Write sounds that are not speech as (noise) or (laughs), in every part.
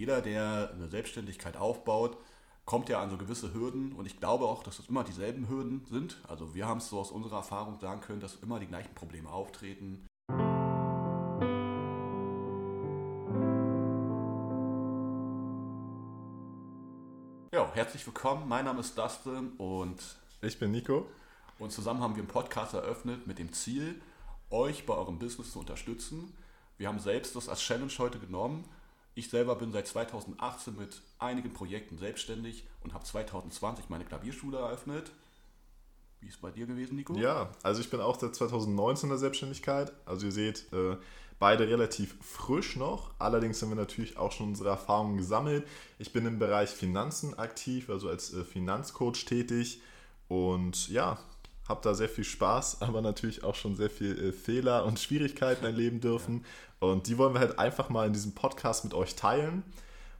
jeder, der eine Selbstständigkeit aufbaut, kommt ja an so gewisse Hürden und ich glaube auch, dass es immer dieselben Hürden sind. Also wir haben es so aus unserer Erfahrung sagen können, dass immer die gleichen Probleme auftreten. Ja, herzlich willkommen. Mein Name ist Dustin und ich bin Nico. Und zusammen haben wir einen Podcast eröffnet mit dem Ziel, euch bei eurem Business zu unterstützen. Wir haben selbst das als Challenge heute genommen. Ich selber bin seit 2018 mit einigen Projekten selbstständig und habe 2020 meine Klavierschule eröffnet. Wie ist es bei dir gewesen, Nico? Ja, also ich bin auch seit 2019 in der Selbstständigkeit. Also ihr seht, äh, beide relativ frisch noch. Allerdings haben wir natürlich auch schon unsere Erfahrungen gesammelt. Ich bin im Bereich Finanzen aktiv, also als äh, Finanzcoach tätig. Und ja, habe da sehr viel Spaß, (laughs) aber natürlich auch schon sehr viel äh, Fehler und Schwierigkeiten erleben dürfen. Und die wollen wir halt einfach mal in diesem Podcast mit euch teilen.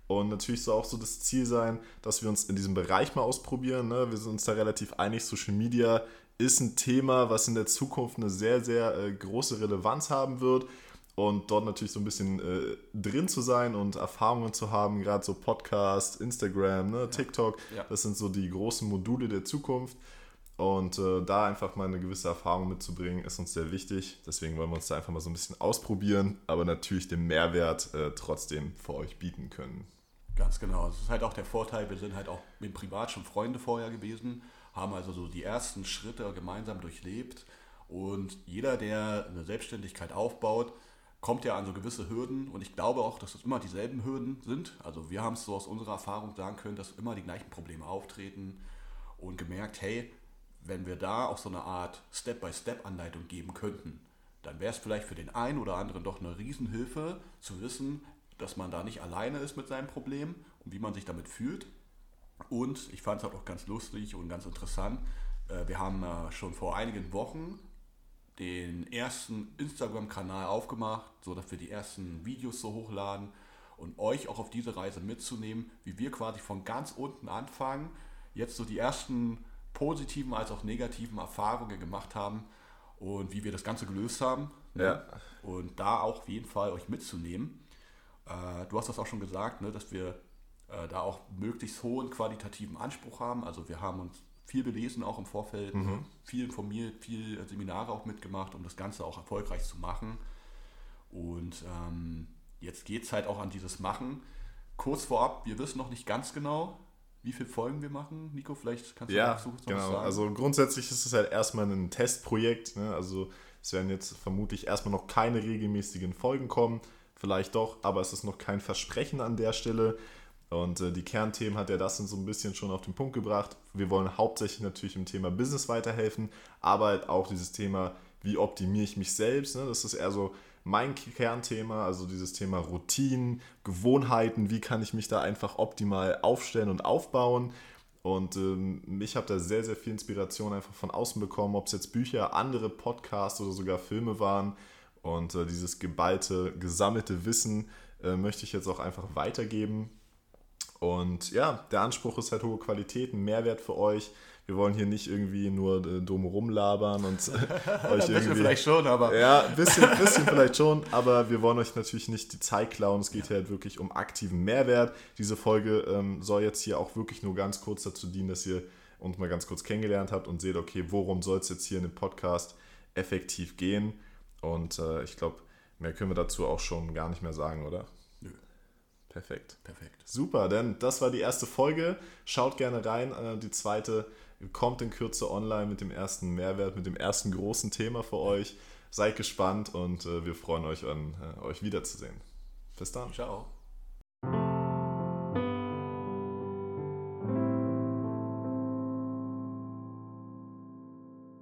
Und natürlich soll auch so das Ziel sein, dass wir uns in diesem Bereich mal ausprobieren. Ne? Wir sind uns da relativ einig, Social Media ist ein Thema, was in der Zukunft eine sehr, sehr äh, große Relevanz haben wird. Und dort natürlich so ein bisschen äh, drin zu sein und Erfahrungen zu haben, gerade so Podcast, Instagram, ne? TikTok, ja. das sind so die großen Module der Zukunft. Und äh, da einfach mal eine gewisse Erfahrung mitzubringen, ist uns sehr wichtig. Deswegen wollen wir uns da einfach mal so ein bisschen ausprobieren, aber natürlich den Mehrwert äh, trotzdem für euch bieten können. Ganz genau. Das ist halt auch der Vorteil, wir sind halt auch mit Privat schon Freunde vorher gewesen, haben also so die ersten Schritte gemeinsam durchlebt. Und jeder, der eine Selbstständigkeit aufbaut, kommt ja an so gewisse Hürden. Und ich glaube auch, dass es immer dieselben Hürden sind. Also wir haben es so aus unserer Erfahrung sagen können, dass immer die gleichen Probleme auftreten und gemerkt, hey, wenn wir da auch so eine Art Step-by-Step-Anleitung geben könnten, dann wäre es vielleicht für den einen oder anderen doch eine Riesenhilfe zu wissen, dass man da nicht alleine ist mit seinem Problem und wie man sich damit fühlt. Und ich fand es halt auch ganz lustig und ganz interessant. Äh, wir haben äh, schon vor einigen Wochen den ersten Instagram-Kanal aufgemacht, sodass wir die ersten Videos so hochladen und euch auch auf diese Reise mitzunehmen, wie wir quasi von ganz unten anfangen, jetzt so die ersten positiven als auch negativen Erfahrungen gemacht haben und wie wir das Ganze gelöst haben. Ne? Ja. Und da auch auf jeden Fall euch mitzunehmen. Äh, du hast das auch schon gesagt, ne, dass wir äh, da auch möglichst hohen qualitativen Anspruch haben. Also wir haben uns viel belesen auch im Vorfeld, mhm. viel informiert, viel Seminare auch mitgemacht, um das Ganze auch erfolgreich zu machen. Und ähm, jetzt geht es halt auch an dieses Machen. Kurz vorab, wir wissen noch nicht ganz genau, wie viele Folgen wir machen. Nico, vielleicht kannst du ja, dazu genau. sagen. Also grundsätzlich ist es halt erstmal ein Testprojekt. Ne? Also es werden jetzt vermutlich erstmal noch keine regelmäßigen Folgen kommen. Vielleicht doch, aber es ist noch kein Versprechen an der Stelle. Und äh, die Kernthemen hat er das so ein bisschen schon auf den Punkt gebracht. Wir wollen hauptsächlich natürlich im Thema Business weiterhelfen, aber halt auch dieses Thema, wie optimiere ich mich selbst. Ne? Das ist eher so mein Kernthema, also dieses Thema Routinen, Gewohnheiten, wie kann ich mich da einfach optimal aufstellen und aufbauen. Und ähm, ich habe da sehr, sehr viel Inspiration einfach von außen bekommen, ob es jetzt Bücher, andere Podcasts oder sogar Filme waren. Und äh, dieses geballte, gesammelte Wissen äh, möchte ich jetzt auch einfach weitergeben. Und ja, der Anspruch ist halt hohe Qualität, ein Mehrwert für euch. Wir wollen hier nicht irgendwie nur äh, dumm rumlabern und (laughs) euch irgendwie. vielleicht schon, aber. Ja, ein bisschen, bisschen vielleicht schon, aber wir wollen euch natürlich nicht die Zeit klauen. Es geht hier halt wirklich um aktiven Mehrwert. Diese Folge ähm, soll jetzt hier auch wirklich nur ganz kurz dazu dienen, dass ihr uns mal ganz kurz kennengelernt habt und seht, okay, worum soll es jetzt hier in dem Podcast effektiv gehen. Und äh, ich glaube, mehr können wir dazu auch schon gar nicht mehr sagen, oder? Perfekt. Perfekt. Super, denn das war die erste Folge. Schaut gerne rein. Äh, die zweite kommt in Kürze online mit dem ersten Mehrwert, mit dem ersten großen Thema für euch. Seid gespannt und äh, wir freuen euch an, äh, euch wiederzusehen. Bis dann. Ciao.